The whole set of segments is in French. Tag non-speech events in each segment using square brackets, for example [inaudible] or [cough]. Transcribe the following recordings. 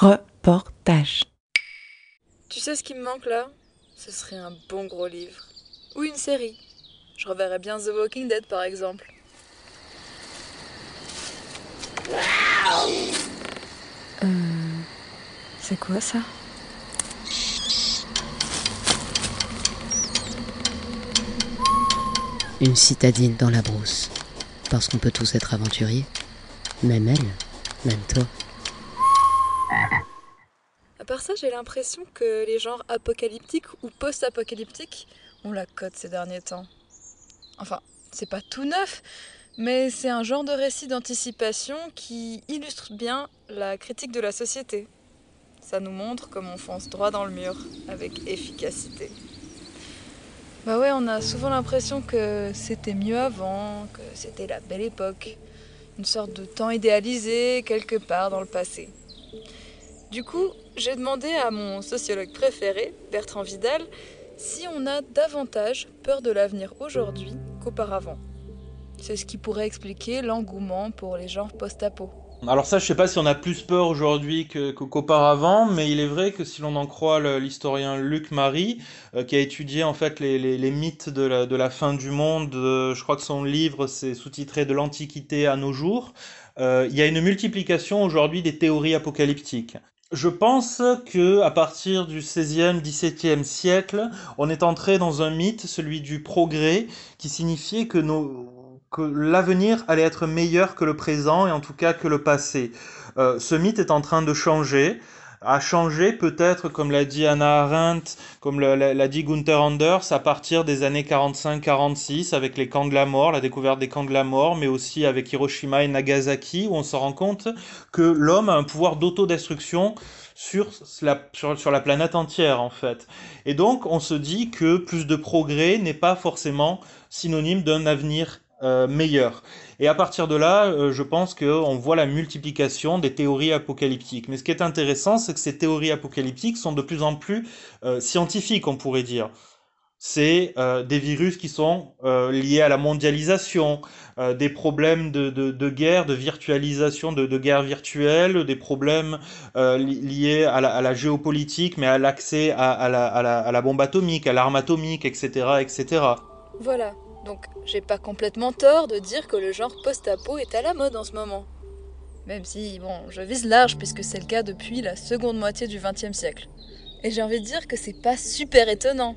Reportage. Tu sais ce qui me manque là? Ce serait un bon gros livre. Ou une série. Je reverrais bien The Walking Dead par exemple. Euh. C'est quoi ça? Une citadine dans la brousse. Parce qu'on peut tous être aventuriers. Même elle, même toi. Ça, j'ai l'impression que les genres apocalyptiques ou post-apocalyptiques ont la cote ces derniers temps. Enfin, c'est pas tout neuf, mais c'est un genre de récit d'anticipation qui illustre bien la critique de la société. Ça nous montre comment on fonce droit dans le mur, avec efficacité. Bah ouais, on a souvent l'impression que c'était mieux avant, que c'était la belle époque une sorte de temps idéalisé quelque part dans le passé. Du coup, j'ai demandé à mon sociologue préféré, Bertrand Vidal, si on a davantage peur de l'avenir aujourd'hui qu'auparavant. C'est ce qui pourrait expliquer l'engouement pour les genres post-apo. Alors ça, je sais pas si on a plus peur aujourd'hui qu'auparavant, mais il est vrai que si l'on en croit l'historien Luc Marie, euh, qui a étudié en fait les, mythes de la, fin du monde, je crois que son livre c'est sous-titré De l'Antiquité à nos jours, euh, il y a une multiplication aujourd'hui des théories apocalyptiques. Je pense que à partir du XVIe, XVIIe siècle, on est entré dans un mythe, celui du progrès, qui signifiait que l'avenir allait être meilleur que le présent et en tout cas que le passé. Euh, ce mythe est en train de changer, a changé peut-être, comme l'a dit Anna Arendt, comme l'a dit Gunther Anders, à partir des années 45-46, avec les camps de la mort, la découverte des camps de la mort, mais aussi avec Hiroshima et Nagasaki, où on se rend compte que l'homme a un pouvoir d'autodestruction sur la, sur, sur la planète entière, en fait. Et donc, on se dit que plus de progrès n'est pas forcément synonyme d'un avenir euh, meilleur. Et à partir de là, euh, je pense qu'on voit la multiplication des théories apocalyptiques. Mais ce qui est intéressant, c'est que ces théories apocalyptiques sont de plus en plus euh, scientifiques, on pourrait dire. C'est des virus qui sont liés à la mondialisation, des problèmes de, de, de, guerre, de virtualisation, de, de guerre virtuelle, des problèmes liés à la, à la, géopolitique, mais à l'accès à, à, la, à, la, à la bombe atomique, à l'arme atomique, etc., etc. Voilà, donc j'ai pas complètement tort de dire que le genre post-apo est à la mode en ce moment. Même si, bon, je vise large puisque c'est le cas depuis la seconde moitié du XXe siècle. Et j'ai envie de dire que c'est pas super étonnant.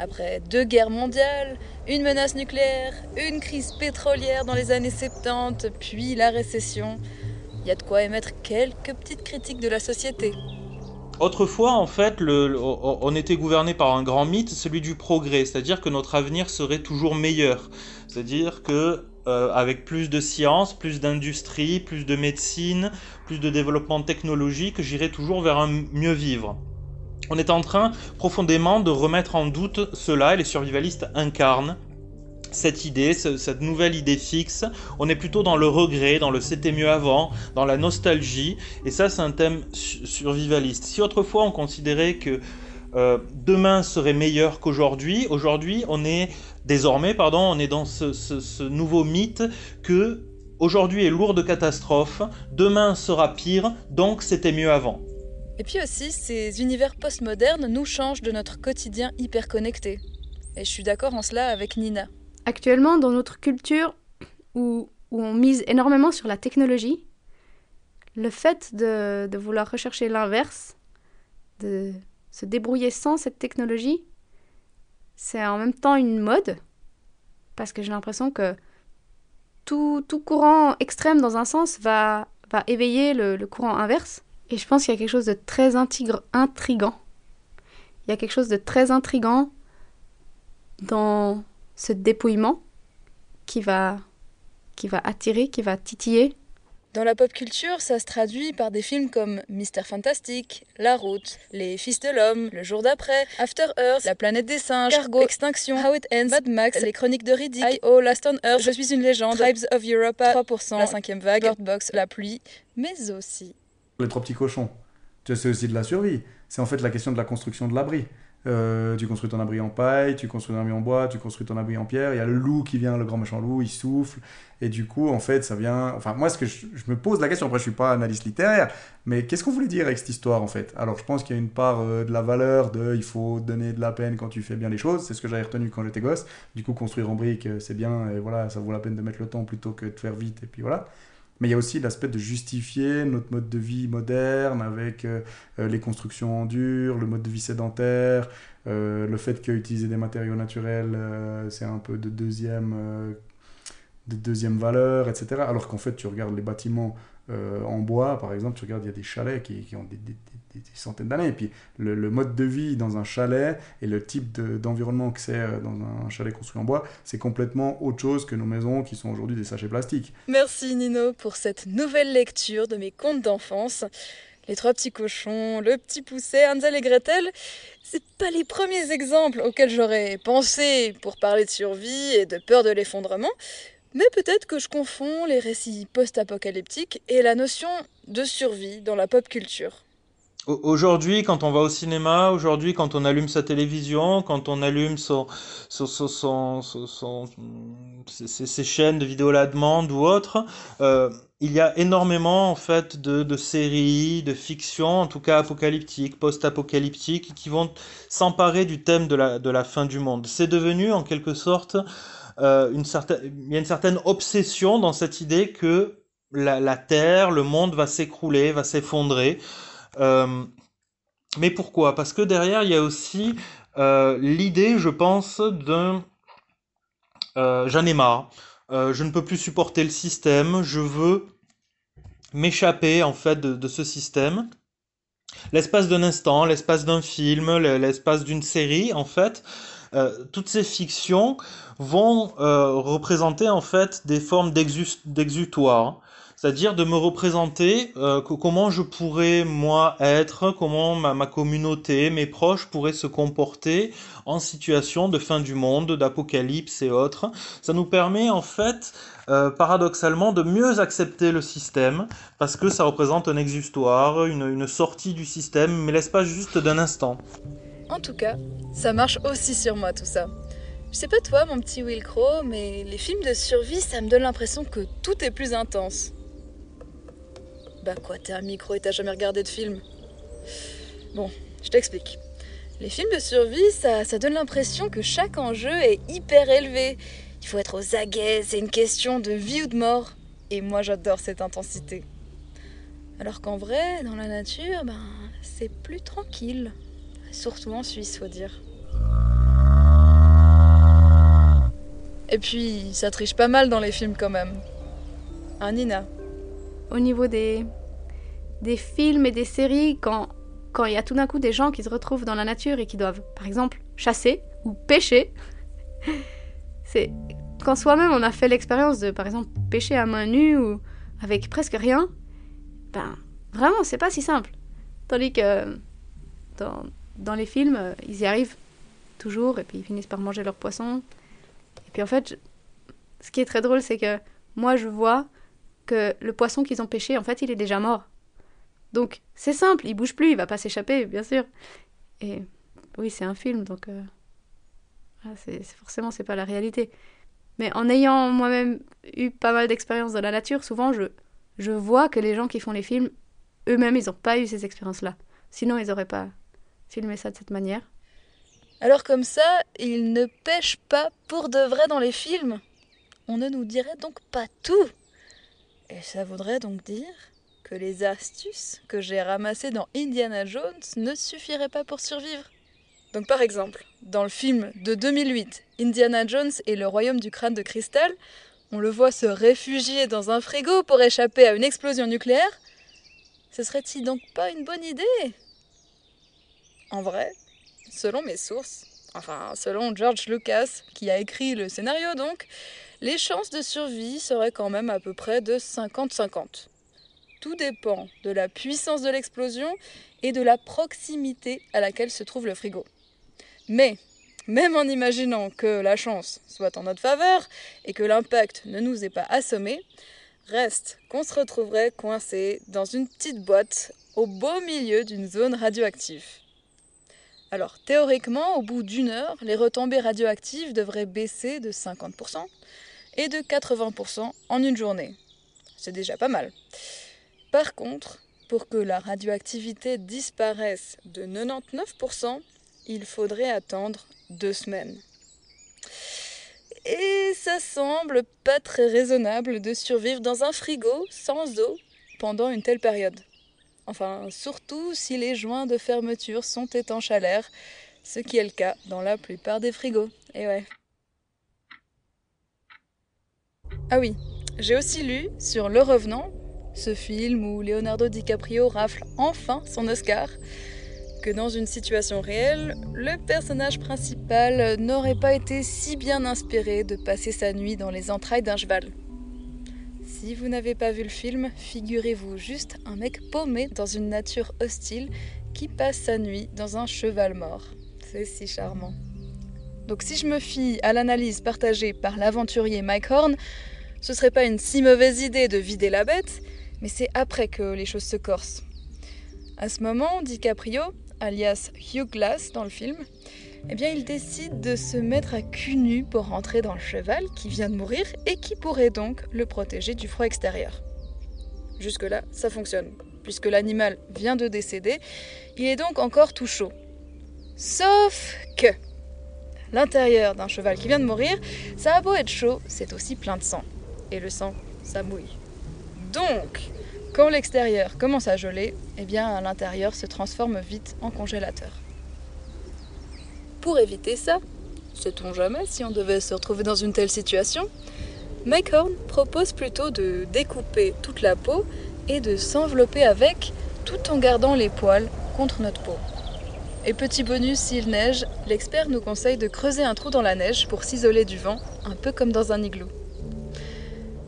Après deux guerres mondiales, une menace nucléaire, une crise pétrolière dans les années 70, puis la récession, il y a de quoi émettre quelques petites critiques de la société. Autrefois, en fait, on était gouverné par un grand mythe, celui du progrès, c'est-à-dire que notre avenir serait toujours meilleur. C'est-à-dire que euh, avec plus de science, plus d'industrie, plus de médecine, plus de développement technologique, j'irai toujours vers un mieux vivre. On est en train profondément de remettre en doute cela et les survivalistes incarnent cette idée, cette nouvelle idée fixe. On est plutôt dans le regret, dans le c'était mieux avant, dans la nostalgie. Et ça, c'est un thème survivaliste. Si autrefois on considérait que euh, demain serait meilleur qu'aujourd'hui, aujourd'hui on est désormais, pardon, on est dans ce, nouveau mythe que aujourd'hui est lourd de catastrophes, demain sera pire, donc c'était mieux avant. Et puis aussi, ces univers postmodernes nous changent de notre quotidien hyper connecté. Et je suis d'accord en cela avec Nina. Actuellement, dans notre culture où, on mise énormément sur la technologie, le fait de, vouloir rechercher l'inverse, de se débrouiller sans cette technologie, c'est en même temps une mode, parce que j'ai l'impression que tout, courant extrême dans un sens va, éveiller le, le courant inverse. Et je pense qu'il y a quelque chose de très intrigant. Il y a quelque chose de très intrigant dans ce dépouillement qui va, qui va attirer, qui va titiller. Dans la pop culture, ça se traduit par des films comme Mister Fantastic, La Route, Les Fils de l'Homme, Le Jour d'après, After Earth, La planète des singes, Cargo, Extinction, How It Ends, Mad Max, Les Chroniques de Riddick, I.O., Last on Earth, Je suis une légende, Tribes of Europa, 3%, La cinquième vague, Bird Box, La pluie, mais aussi... Les trois petits cochons, c'est aussi de la survie. C'est en fait la question de la construction de l'abri. Euh, tu construis ton abri en paille, tu construis ton abri en bois, tu construis ton abri en pierre. Il y a le loup qui vient, le grand méchant loup, il souffle. Et du coup, en fait, ça vient. Enfin, moi, ce que je, me pose la question, après, je suis pas analyste littéraire, mais qu'est-ce qu'on voulait dire avec cette histoire, en fait? Alors, je pense qu'il y a une part euh, de la valeur de il faut donner de la peine quand tu fais bien les choses. C'est ce que j'avais retenu quand j'étais gosse. Du coup, construire en briques, euh, c'est bien, et voilà, ça vaut la peine de mettre le temps plutôt que de faire vite, et puis voilà. Mais il y a aussi l'aspect de justifier notre mode de vie moderne avec euh, les constructions en dur, le mode de vie sédentaire, le fait qu'utiliser des matériaux naturels, c'est un peu de deuxième de deuxième valeur, etc. Alors qu'en fait, tu regardes les bâtiments euh, en bois, par exemple, tu regardes, il y a des chalets qui, ont des, centaines d'années. Et puis, le, mode de vie dans un chalet et le type d'environnement que c'est euh, dans un chalet construit en bois, c'est complètement autre chose que nos maisons qui sont aujourd'hui des sachets plastiques. Merci Nino pour cette nouvelle lecture de mes contes d'enfance. Les trois petits cochons, le petit pousset, Hansel et Gretel, c'est pas les premiers exemples auxquels j'aurais pensé pour parler de survie et de peur de l'effondrement, mais peut-être que je confonds les récits post-apocalyptiques et la notion de survie dans la pop culture. Aujourd'hui, quand on va au cinéma, aujourd'hui, quand on allume sa télévision, quand on allume ses, chaînes de vidéos à la demande ou autres, euh, il y a énormément en fait de, séries, de fiction, en tout cas apocalyptiques, post-apocalyptiques, qui vont s'emparer du thème de la, de la fin du monde. C'est devenu en quelque sorte euh, une certaine, il y a une certaine obsession dans cette idée que la, Terre, le monde va s'écrouler, va s'effondrer. Euh, mais pourquoi? Parce que derrière, il y a aussi euh, l'idée, je pense, d'un j'en ai marre, je ne peux plus supporter le système, je veux m'échapper en fait de ce système. L'espace d'un instant, l'espace d'un film, l'espace d'une série, en fait, euh, toutes ces fictions vont euh, représenter en fait des formes d'exutoire c'est-à-dire de me représenter euh, comment je pourrais moi être, comment ma, communauté, mes proches pourraient se comporter en situation de fin du monde, d'apocalypse et autres. Ça nous permet en fait paradoxalement de mieux accepter le système parce que ça représente un exutoire, une, une sortie du système, mais l'espace juste d'un instant. En tout cas, ça marche aussi sur moi tout ça. Je sais pas toi, mon petit Will Crow, mais les films de survie, ça me donne l'impression que tout est plus intense. Bah quoi, t'es un micro et t'as jamais regardé de film Bon, je t'explique. Les films de survie, ça, donne l'impression que chaque enjeu est hyper élevé. Il faut être aux aguets, c'est une question de vie ou de mort. Et moi j'adore cette intensité. Alors qu'en vrai, dans la nature, ben, c'est plus tranquille. Surtout en Suisse, faut dire. Et puis, ça triche pas mal dans les films quand même. Hein, Nina? Au niveau des, des films et des séries, quand quand il y a tout d'un coup des gens qui se retrouvent dans la nature et qui doivent, par exemple, chasser ou pêcher, [laughs] c'est quand soi-même on a fait l'expérience de, par exemple, pêcher à main nue ou avec presque rien, ben vraiment c'est pas si simple. Tandis que dans, dans les films, euh, ils y arrivent toujours et puis ils finissent par manger leur poisson. Et puis en fait, ce qui est très drôle, c'est que moi je vois que le poisson qu'ils ont pêché, en fait, il est déjà mort. Donc c'est simple, il bouge plus, il va pas s'échapper, bien sûr. Et oui, c'est un film, donc euh, c'est, forcément c'est pas la réalité. Mais en ayant moi-même eu pas mal d'expériences dans la nature, souvent je, je vois que les gens qui font les films, eux-mêmes, ils n'ont pas eu ces expériences-là. Sinon, ils n'auraient pas filmer ça de cette manière. Alors comme ça, ils ne pêchent pas pour de vrai dans les films. On ne nous dirait donc pas tout. Et ça voudrait donc dire que les astuces que j'ai ramassées dans Indiana Jones ne suffiraient pas pour survivre. Donc par exemple, dans le film de 2008, Indiana Jones et le royaume du crâne de cristal, on le voit se réfugier dans un frigo pour échapper à une explosion nucléaire. Ce serait-il donc pas une bonne idée? En vrai, selon mes sources, enfin selon George Lucas, qui a écrit le scénario donc, les chances de survie seraient quand même à peu près de 50-50. Tout dépend de la puissance de l'explosion et de la proximité à laquelle se trouve le frigo. Mais, même en imaginant que la chance soit en notre faveur et que l'impact ne nous ait pas assommés, reste qu'on se retrouverait coincé dans une petite boîte au beau milieu d'une zone radioactive. Alors théoriquement, au bout d'une heure, les retombées radioactives devraient baisser de 50% et de 80% en une journée. C'est déjà pas mal. Par contre, pour que la radioactivité disparaisse de 99%, il faudrait attendre deux semaines. Et ça semble pas très raisonnable de survivre dans un frigo sans eau pendant une telle période. Enfin, surtout si les joints de fermeture sont étanches à l'air, ce qui est le cas dans la plupart des frigos. Et ouais. Ah oui, j'ai aussi lu sur Le Revenant, ce film où Leonardo DiCaprio rafle enfin son Oscar, que dans une situation réelle, le personnage principal n'aurait pas été si bien inspiré de passer sa nuit dans les entrailles d'un cheval. Si vous n'avez pas vu le film, figurez-vous juste un mec paumé dans une nature hostile qui passe sa nuit dans un cheval mort. C'est si charmant. Donc si je me fie à l'analyse partagée par l'aventurier Mike Horn, ce serait pas une si mauvaise idée de vider la bête, mais c'est après que les choses se corsent. À ce moment, DiCaprio, alias Hugh Glass dans le film, eh bien il décide de se mettre à cul nu pour rentrer dans le cheval qui vient de mourir et qui pourrait donc le protéger du froid extérieur. Jusque-là, ça fonctionne. Puisque l'animal vient de décéder, il est donc encore tout chaud. Sauf que l'intérieur d'un cheval qui vient de mourir, ça a beau être chaud, c'est aussi plein de sang. Et le sang, ça mouille. Donc, quand l'extérieur commence à geler, eh bien l'intérieur se transforme vite en congélateur. Pour éviter ça, sait-on jamais si on devait se retrouver dans une telle situation, Mike Horn propose plutôt de découper toute la peau et de s'envelopper avec tout en gardant les poils contre notre peau. Et petit bonus, s'il neige, l'expert nous conseille de creuser un trou dans la neige pour s'isoler du vent, un peu comme dans un igloo.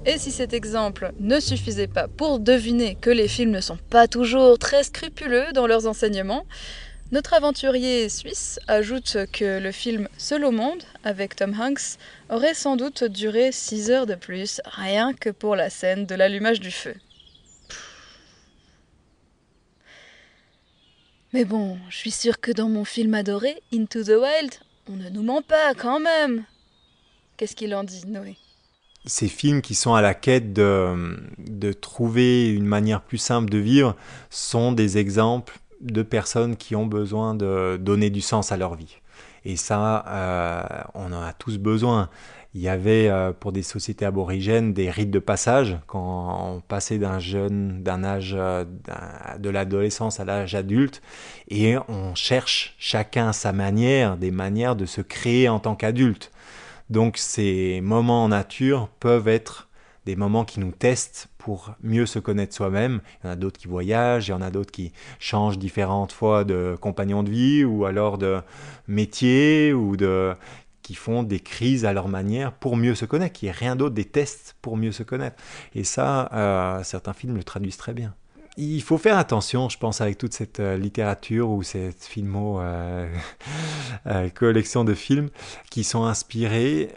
Et si cet exemple ne suffisait pas pour deviner que les films ne sont pas toujours très scrupuleux dans leurs enseignements, notre aventurier suisse ajoute que le film Seul au monde, avec Tom Hanks, aurait sans doute duré 6 heures de plus, rien que pour la scène de l'allumage du feu. Mais bon, je suis sûre que dans mon film adoré, Into the Wild, on ne nous ment pas quand même. Qu'est-ce qu'il en dit, Noé? Ces films qui sont à la quête de, de, trouver une manière plus simple de vivre sont des exemples de personnes qui ont besoin de donner du sens à leur vie. Et ça, euh, on en a tous besoin. Il y avait euh, pour des sociétés aborigènes des rites de passage quand on passait d'un jeune, d'un âge euh, de l'adolescence à l'âge adulte, et on cherche chacun sa manière des manières de se créer en tant qu'adulte. Donc ces moments en nature peuvent être des moments qui nous testent pour mieux se connaître soi-même. Il y en a d'autres qui voyagent, il y en a d'autres qui changent différentes fois de compagnon de vie ou alors de métier ou de qui font des crises à leur manière pour mieux se connaître, qui est rien d'autre des tests pour mieux se connaître. Et ça, euh, certains films le traduisent très bien. Il faut faire attention, je pense, avec toute cette euh, littérature ou cette filmo euh, [laughs] collection de films qui sont inspirés,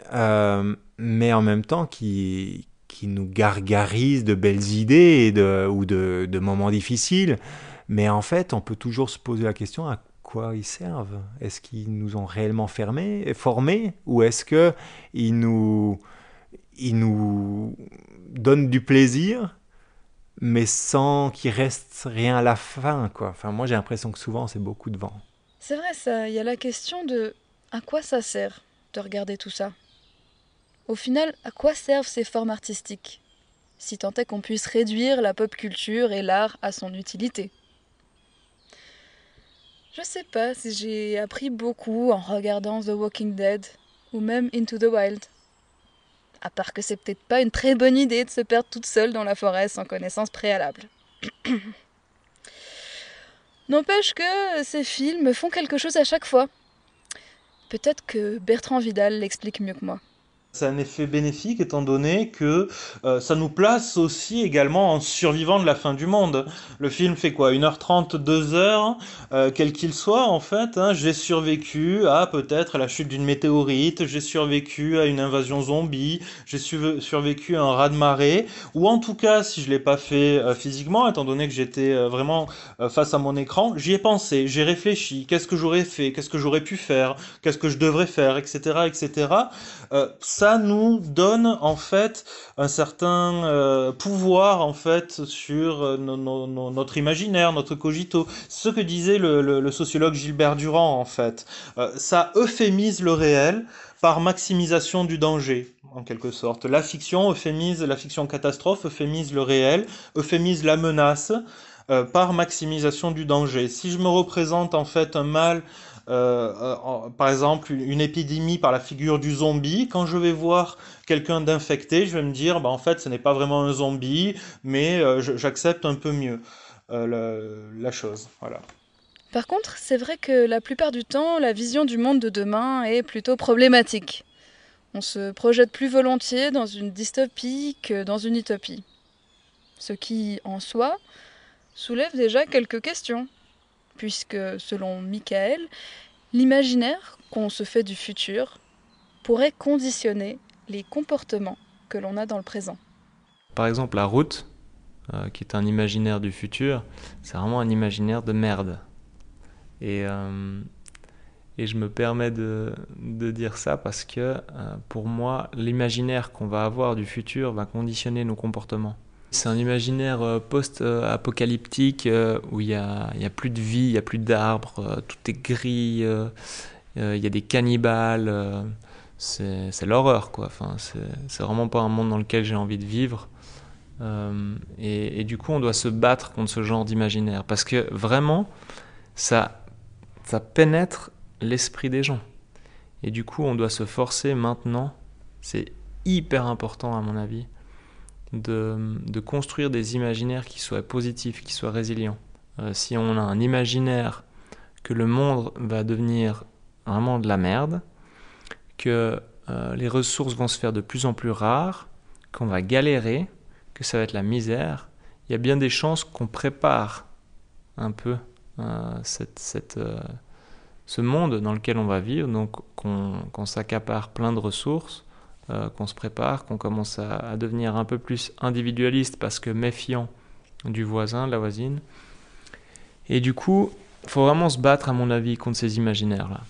mais en même temps qui, qui nous gargarisent de belles idées ou de, de, moments difficiles. Mais en fait, on peut toujours se poser la question à quoi ils servent? Est-ce qu'ils nous ont réellement fermés, formés? Ou est-ce qu'ils nous, ils nous donnent du plaisir mais sans qu'il reste rien à la fin, quoi. Enfin, moi, j'ai l'impression que souvent, c'est beaucoup de vent. C'est vrai, ça. Il y a la question de à quoi ça sert de regarder tout ça? Au final, à quoi servent ces formes artistiques? Si tant est qu'on puisse réduire la pop culture et l'art à son utilité. Je sais pas si j'ai appris beaucoup en regardant The Walking Dead ou même Into the Wild. À part que c'est peut-être pas une très bonne idée de se perdre toute seule dans la forêt sans connaissance préalable. [clears throat] N'empêche que ces films font quelque chose à chaque fois. Peut-être que Bertrand Vidal l'explique mieux que moi. C'est un effet bénéfique étant donné que euh, ça nous place aussi également en survivant de la fin du monde. Le film fait quoi? 1h30, 2h, euh, quel qu'il soit en fait. Hein, j'ai survécu à peut-être la chute d'une météorite, j'ai survécu à une invasion zombie, j'ai survécu à un raz-de-marée, ou en tout cas, si je l'ai pas fait euh, physiquement, étant donné que j'étais vraiment face à mon écran, j'y ai pensé, j'ai réfléchi, qu'est-ce que j'aurais fait, qu'est-ce que j'aurais pu faire, qu'est-ce que je devrais faire, etc. etc. ça nous donne en fait un certain euh, pouvoir en fait sur euh, notre imaginaire, notre cogito. Ce que disait le, sociologue Gilbert Durand en fait. Euh, ça euphémise le réel par maximisation du danger, en quelque sorte. La fiction euphémise, la fiction catastrophe euphémise le réel, euphémise la menace par maximisation du danger. Si je me représente en fait un mal euh, euh, par exemple une épidémie par la figure du zombie, quand je vais voir quelqu'un d'infecté, je vais me dire, bah, en fait, ce n'est pas vraiment un zombie, mais euh, j'accepte un peu mieux la, chose. Voilà. Par contre, c'est vrai que la plupart du temps, la vision du monde de demain est plutôt problématique. On se projette plus volontiers dans une dystopie que dans une utopie. Ce qui, en soi, soulève déjà quelques questions puisque selon Michael, l'imaginaire qu'on se fait du futur pourrait conditionner les comportements que l'on a dans le présent. Par exemple, la route, euh, qui est un imaginaire du futur, c'est vraiment un imaginaire de merde. Et, euh, et je me permets de, de dire ça parce que euh, pour moi, l'imaginaire qu'on va avoir du futur va conditionner nos comportements. C'est un imaginaire euh, post-apocalyptique euh, où il n'y a, plus de vie, il n'y a plus d'arbres, euh, tout est gris, il y a des cannibales. c'est l'horreur, quoi. Enfin, c'est vraiment pas un monde dans lequel j'ai envie de vivre. Et, du coup, on doit se battre contre ce genre d'imaginaire parce que vraiment, ça pénètre l'esprit des gens. Et du coup, on doit se forcer maintenant. C'est hyper important, à mon avis de, construire des imaginaires qui soient positifs, qui soient résilients. Euh, si on a un imaginaire que le monde va devenir vraiment de la merde, que euh, les ressources vont se faire de plus en plus rares, qu'on va galérer, que ça va être la misère, il y a bien des chances qu'on prépare un peu euh, ce monde dans lequel on va vivre, donc qu'on s'accapare plein de ressources, euh, qu'on se prépare, qu'on commence à, devenir un peu plus individualiste parce que méfiant du voisin, de la voisine. Et du coup, il faut vraiment se battre, à mon avis, contre ces imaginaires-là.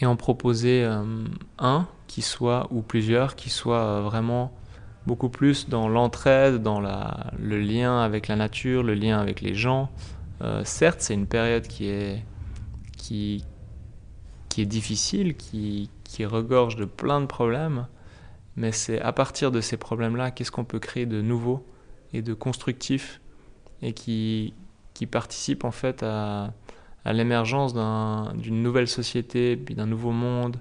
Et en proposer euh, un qui soit, ou plusieurs, qui soient euh, vraiment beaucoup plus dans l'entraide, dans le lien avec la nature, le lien avec les gens. certes, c'est une période qui est, qui, qui est difficile, qui, qui regorge de plein de problèmes, mais c'est à partir de ces problèmes-là, qu'est-ce qu'on peut créer de nouveau et de constructif et qui, qui participe en fait à, à l'émergence d'une nouvelle société, puis d'un nouveau monde,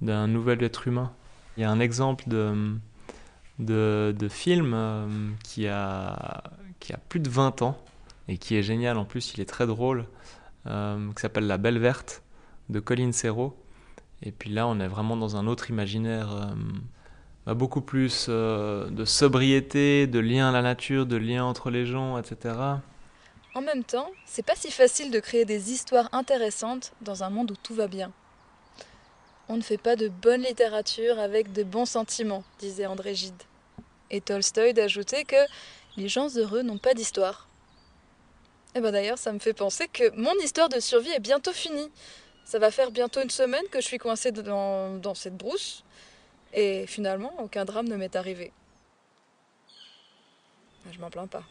d'un nouvel être humain. Il y a un exemple de, de, de film euh, qui, a, qui a plus de 20 ans et qui est génial en plus, il est très drôle, euh, qui s'appelle La Belle Verte de Colin Serrault. Et puis là, on est vraiment dans un autre imaginaire. Euh, beaucoup plus euh, de sobriété, de lien à la nature, de lien entre les gens, etc. En même temps, c'est pas si facile de créer des histoires intéressantes dans un monde où tout va bien. On ne fait pas de bonne littérature avec de bons sentiments, disait André Gide. Et Tolstoï d'ajouter que les gens heureux n'ont pas d'histoire. Et eh ben d'ailleurs, ça me fait penser que mon histoire de survie est bientôt finie. Ça va faire bientôt une semaine que je suis coincée dans, dans cette brousse. Et finalement, aucun drame ne m'est arrivé. Ah, je m'en plains pas.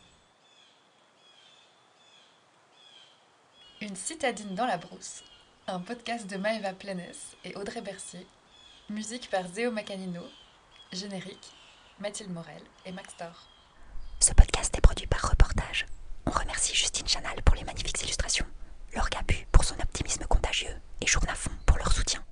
Une citadine dans la brousse, un podcast de Maëva Planes et Audrey Bercier, musique par Zéo Macanino, générique Mathilde Morel et Max Thor. Ce podcast est produit par Reportage. On remercie Justine Chanal pour les magnifiques illustrations, Laure Gabu pour son optimisme contagieux et Journafond pour leur soutien.